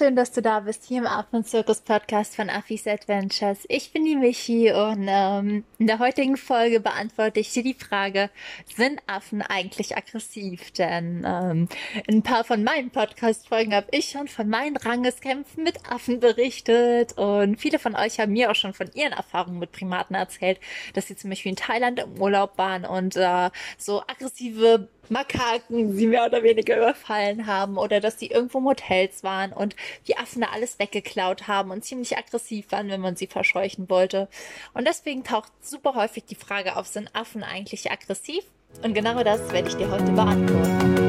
schön, dass du da bist hier im Affenzirkus Podcast von Affis Adventures. Ich bin die Michi und ähm, in der heutigen Folge beantworte ich dir die Frage, sind Affen eigentlich aggressiv? Denn ähm, in ein paar von meinen Podcast-Folgen habe ich schon von meinen Rangeskämpfen mit Affen berichtet und viele von euch haben mir auch schon von ihren Erfahrungen mit Primaten erzählt, dass sie zum Beispiel in Thailand im Urlaub waren und äh, so aggressive Makaken sie mehr oder weniger überfallen haben oder dass sie irgendwo im Hotels waren und die Affen da alles weggeklaut haben und ziemlich aggressiv waren, wenn man sie verscheuchen wollte. Und deswegen taucht super häufig die Frage auf, sind Affen eigentlich aggressiv? Und genau das werde ich dir heute beantworten.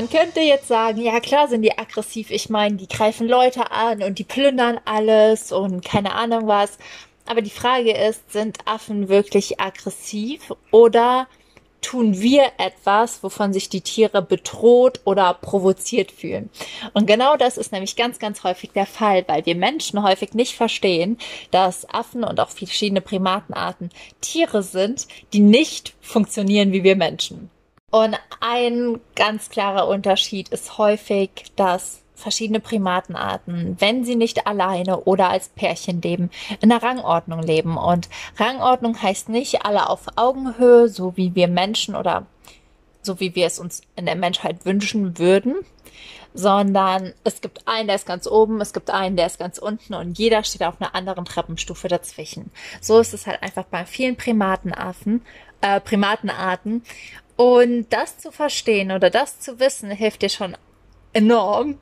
Man könnte jetzt sagen, ja klar sind die aggressiv. Ich meine, die greifen Leute an und die plündern alles und keine Ahnung was. Aber die Frage ist, sind Affen wirklich aggressiv oder tun wir etwas, wovon sich die Tiere bedroht oder provoziert fühlen. Und genau das ist nämlich ganz, ganz häufig der Fall, weil wir Menschen häufig nicht verstehen, dass Affen und auch verschiedene Primatenarten Tiere sind, die nicht funktionieren wie wir Menschen. Und ein ganz klarer Unterschied ist häufig, dass verschiedene Primatenarten, wenn sie nicht alleine oder als Pärchen leben, in der Rangordnung leben. Und Rangordnung heißt nicht alle auf Augenhöhe, so wie wir Menschen oder so wie wir es uns in der Menschheit wünschen würden, sondern es gibt einen, der ist ganz oben, es gibt einen, der ist ganz unten und jeder steht auf einer anderen Treppenstufe dazwischen. So ist es halt einfach bei vielen Primatenaffen, äh, Primatenarten. Und das zu verstehen oder das zu wissen, hilft dir schon enorm,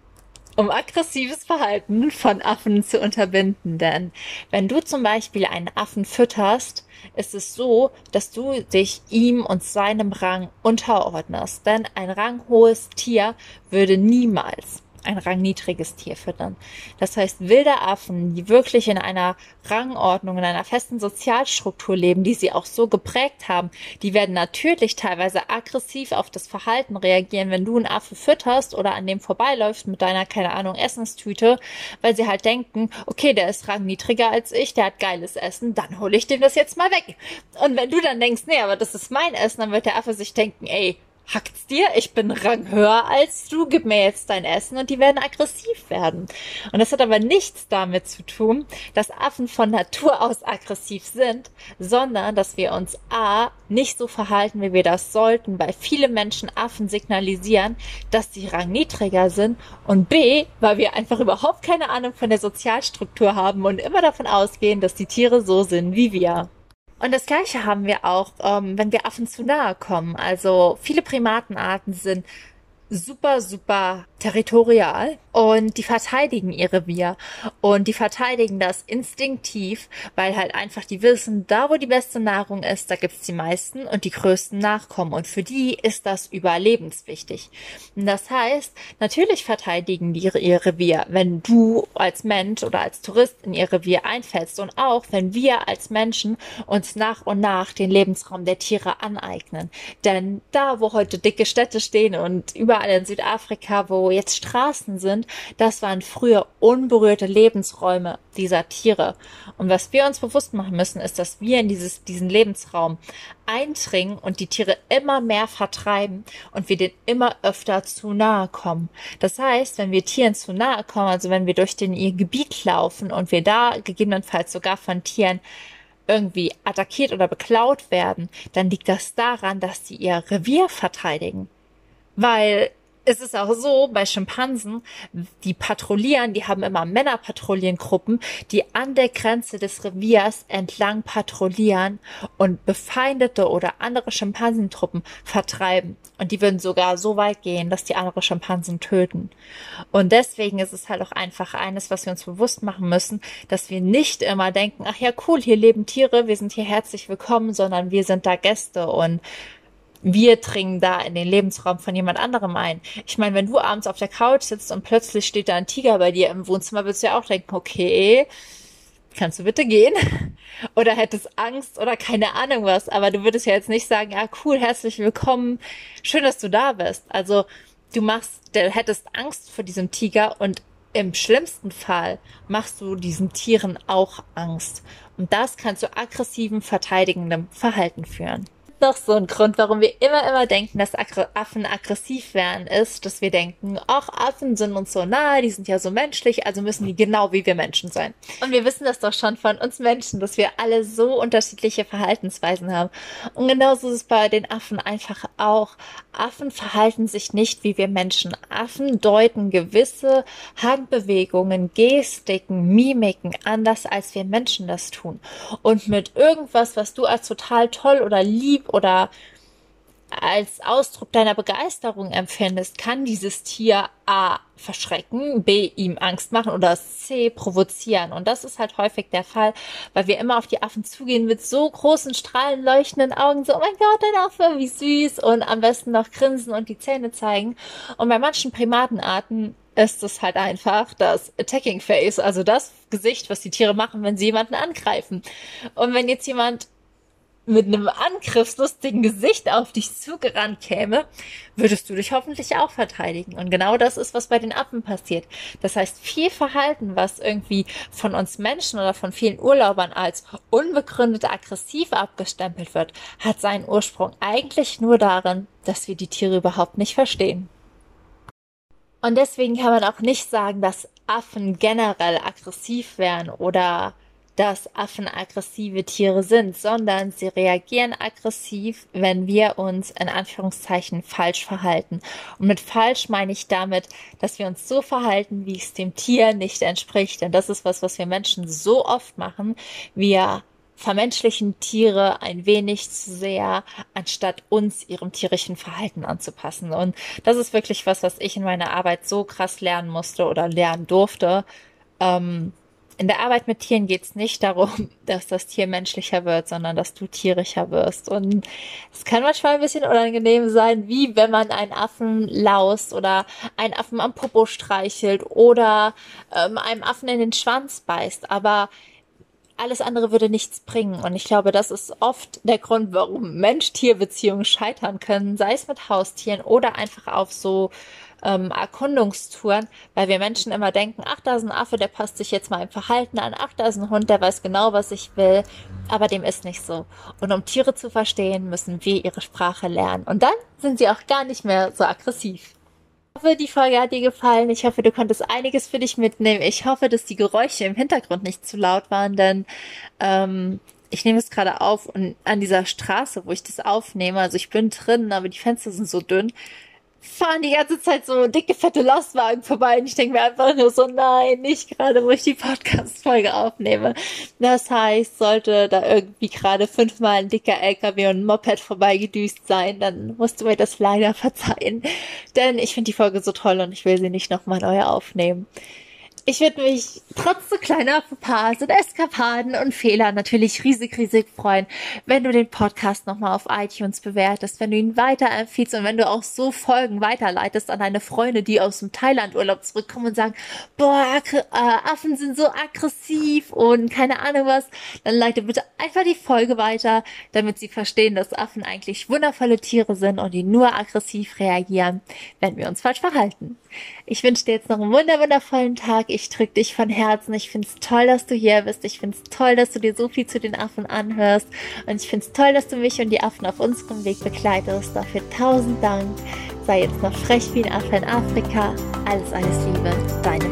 um aggressives Verhalten von Affen zu unterbinden. Denn wenn du zum Beispiel einen Affen fütterst, ist es so, dass du dich ihm und seinem Rang unterordnest. Denn ein ranghohes Tier würde niemals ein rangniedriges Tier füttern. Das heißt, wilde Affen, die wirklich in einer Rangordnung, in einer festen Sozialstruktur leben, die sie auch so geprägt haben, die werden natürlich teilweise aggressiv auf das Verhalten reagieren, wenn du einen Affe fütterst oder an dem vorbeiläufst mit deiner, keine Ahnung, Essenstüte, weil sie halt denken, okay, der ist rangniedriger als ich, der hat geiles Essen, dann hole ich dem das jetzt mal weg. Und wenn du dann denkst, nee, aber das ist mein Essen, dann wird der Affe sich denken, ey, hackt's dir, ich bin ranghöher als du, gib mir jetzt dein Essen und die werden aggressiv werden. Und das hat aber nichts damit zu tun, dass Affen von Natur aus aggressiv sind, sondern dass wir uns A nicht so verhalten, wie wir das sollten, weil viele Menschen Affen signalisieren, dass sie rangniedriger sind und B, weil wir einfach überhaupt keine Ahnung von der Sozialstruktur haben und immer davon ausgehen, dass die Tiere so sind wie wir. Und das Gleiche haben wir auch, ähm, wenn wir Affen zu nahe kommen. Also viele Primatenarten sind super, super territorial und die verteidigen ihr Revier und die verteidigen das instinktiv, weil halt einfach die wissen, da wo die beste Nahrung ist, da gibt's die meisten und die größten Nachkommen und für die ist das überlebenswichtig. Und das heißt, natürlich verteidigen die ihr Revier, wenn du als Mensch oder als Tourist in ihr Revier einfällst und auch wenn wir als Menschen uns nach und nach den Lebensraum der Tiere aneignen. Denn da, wo heute dicke Städte stehen und überall in Südafrika, wo jetzt Straßen sind, das waren früher unberührte Lebensräume dieser Tiere. Und was wir uns bewusst machen müssen, ist, dass wir in dieses, diesen Lebensraum eindringen und die Tiere immer mehr vertreiben und wir denen immer öfter zu nahe kommen. Das heißt, wenn wir Tieren zu nahe kommen, also wenn wir durch den ihr Gebiet laufen und wir da gegebenenfalls sogar von Tieren irgendwie attackiert oder beklaut werden, dann liegt das daran, dass sie ihr Revier verteidigen. Weil es ist auch so, bei Schimpansen, die patrouillieren, die haben immer Männerpatrouillengruppen, die an der Grenze des Reviers entlang patrouillieren und befeindete oder andere Schimpansentruppen vertreiben. Und die würden sogar so weit gehen, dass die andere Schimpansen töten. Und deswegen ist es halt auch einfach eines, was wir uns bewusst machen müssen, dass wir nicht immer denken, ach ja, cool, hier leben Tiere, wir sind hier herzlich willkommen, sondern wir sind da Gäste und wir dringen da in den Lebensraum von jemand anderem ein. Ich meine, wenn du abends auf der Couch sitzt und plötzlich steht da ein Tiger bei dir im Wohnzimmer, würdest du ja auch denken, okay, kannst du bitte gehen? Oder hättest Angst oder keine Ahnung was. Aber du würdest ja jetzt nicht sagen, ja, cool, herzlich willkommen, schön, dass du da bist. Also, du machst, du hättest Angst vor diesem Tiger und im schlimmsten Fall machst du diesen Tieren auch Angst. Und das kann zu aggressivem, verteidigendem Verhalten führen noch so ein Grund, warum wir immer, immer denken, dass Affen aggressiv werden, ist, dass wir denken, ach, Affen sind uns so nahe, die sind ja so menschlich, also müssen die genau wie wir Menschen sein. Und wir wissen das doch schon von uns Menschen, dass wir alle so unterschiedliche Verhaltensweisen haben. Und genauso ist es bei den Affen einfach auch. Affen verhalten sich nicht wie wir Menschen. Affen deuten gewisse Handbewegungen, Gestiken, Mimiken anders, als wir Menschen das tun. Und mit irgendwas, was du als total toll oder lieb oder als Ausdruck deiner Begeisterung empfindest, kann dieses Tier A verschrecken, B ihm Angst machen oder C provozieren. Und das ist halt häufig der Fall, weil wir immer auf die Affen zugehen mit so großen, strahlen, leuchtenden Augen, so, oh mein Gott, dein Affe, wie süß und am besten noch grinsen und die Zähne zeigen. Und bei manchen Primatenarten ist es halt einfach das Attacking Face, also das Gesicht, was die Tiere machen, wenn sie jemanden angreifen. Und wenn jetzt jemand mit einem angriffslustigen Gesicht auf dich zugerannt käme, würdest du dich hoffentlich auch verteidigen. Und genau das ist, was bei den Affen passiert. Das heißt, viel Verhalten, was irgendwie von uns Menschen oder von vielen Urlaubern als unbegründet aggressiv abgestempelt wird, hat seinen Ursprung eigentlich nur darin, dass wir die Tiere überhaupt nicht verstehen. Und deswegen kann man auch nicht sagen, dass Affen generell aggressiv wären oder dass Affen aggressive Tiere sind, sondern sie reagieren aggressiv, wenn wir uns in Anführungszeichen falsch verhalten. Und mit falsch meine ich damit, dass wir uns so verhalten, wie es dem Tier nicht entspricht. Denn das ist was, was wir Menschen so oft machen. Wir vermenschlichen Tiere ein wenig zu sehr, anstatt uns ihrem tierischen Verhalten anzupassen. Und das ist wirklich was, was ich in meiner Arbeit so krass lernen musste oder lernen durfte. Ähm, in der Arbeit mit Tieren geht es nicht darum, dass das Tier menschlicher wird, sondern dass du tierischer wirst. Und es kann manchmal ein bisschen unangenehm sein, wie wenn man einen Affen laust oder einen Affen am Popo streichelt oder ähm, einem Affen in den Schwanz beißt. Aber alles andere würde nichts bringen. Und ich glaube, das ist oft der Grund, warum Mensch-Tier-Beziehungen scheitern können, sei es mit Haustieren oder einfach auf so ähm, Erkundungstouren, weil wir Menschen immer denken, ach, da ist ein Affe, der passt sich jetzt mal im Verhalten an, ach, da ist ein Hund, der weiß genau, was ich will, aber dem ist nicht so. Und um Tiere zu verstehen, müssen wir ihre Sprache lernen. Und dann sind sie auch gar nicht mehr so aggressiv. Ich hoffe, die Folge hat dir gefallen. Ich hoffe, du konntest einiges für dich mitnehmen. Ich hoffe, dass die Geräusche im Hintergrund nicht zu laut waren, denn ähm, ich nehme es gerade auf und an dieser Straße, wo ich das aufnehme, also ich bin drin, aber die Fenster sind so dünn, fahren die ganze Zeit so dicke, fette Lastwagen vorbei und ich denke mir einfach nur so, nein, nicht gerade, wo ich die Podcast-Folge aufnehme. Das heißt, sollte da irgendwie gerade fünfmal ein dicker LKW und ein Moped vorbeigedüst sein, dann musst du mir das leider verzeihen. Denn ich finde die Folge so toll und ich will sie nicht nochmal neu aufnehmen. Ich würde mich trotz so kleiner Fauxpas und Eskapaden und Fehlern natürlich riesig, riesig freuen, wenn du den Podcast nochmal auf iTunes bewertest, wenn du ihn weiterempfiehlst und wenn du auch so Folgen weiterleitest an deine Freunde, die aus dem Thailand-Urlaub zurückkommen und sagen, boah, äh, Affen sind so aggressiv und keine Ahnung was, dann leite bitte einfach die Folge weiter, damit sie verstehen, dass Affen eigentlich wundervolle Tiere sind und die nur aggressiv reagieren, wenn wir uns falsch verhalten. Ich wünsche dir jetzt noch einen wundervollen Tag. Ich drücke dich von Herzen. Ich finde es toll, dass du hier bist. Ich finde es toll, dass du dir so viel zu den Affen anhörst. Und ich finde es toll, dass du mich und die Affen auf unserem Weg begleitest. Dafür tausend Dank. Sei jetzt noch frech wie ein Affe in Afrika. Alles, alles Liebe. Deine